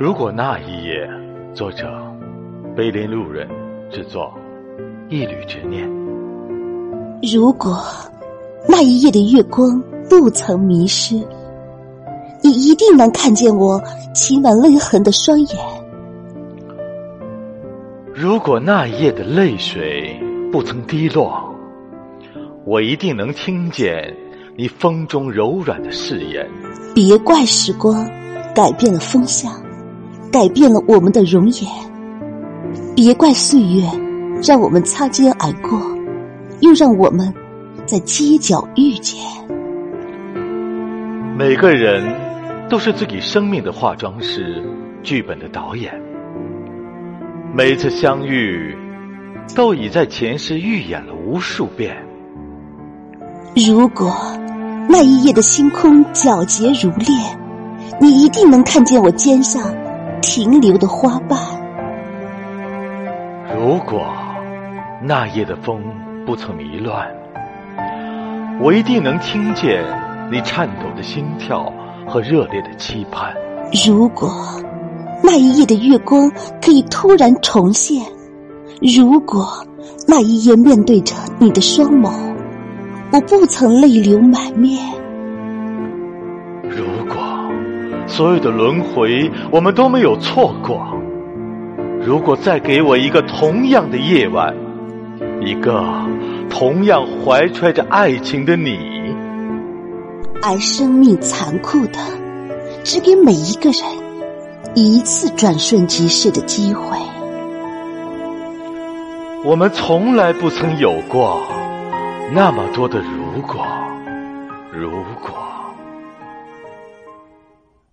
如果那一夜，作者碑林路人制作，一缕执念。如果那一夜的月光不曾迷失，你一定能看见我噙满泪痕的双眼。如果那一夜的泪水不曾滴落，我一定能听见你风中柔软的誓言。别怪时光改变了风向，改变了我们的容颜；别怪岁月让我们擦肩而过，又让我们在街角遇见。每个人都是自己生命的化妆师，剧本的导演。每一次相遇，都已在前世预演了无数遍。如果。那一夜的星空皎洁如练，你一定能看见我肩上停留的花瓣。如果那夜的风不曾迷乱，我一定能听见你颤抖的心跳和热烈的期盼。如果那一夜的月光可以突然重现，如果那一夜面对着你的双眸。我不曾泪流满面。如果所有的轮回我们都没有错过，如果再给我一个同样的夜晚，一个同样怀揣着爱情的你，而生命残酷的，只给每一个人一次转瞬即逝的机会。我们从来不曾有过。那么多的如果，如果。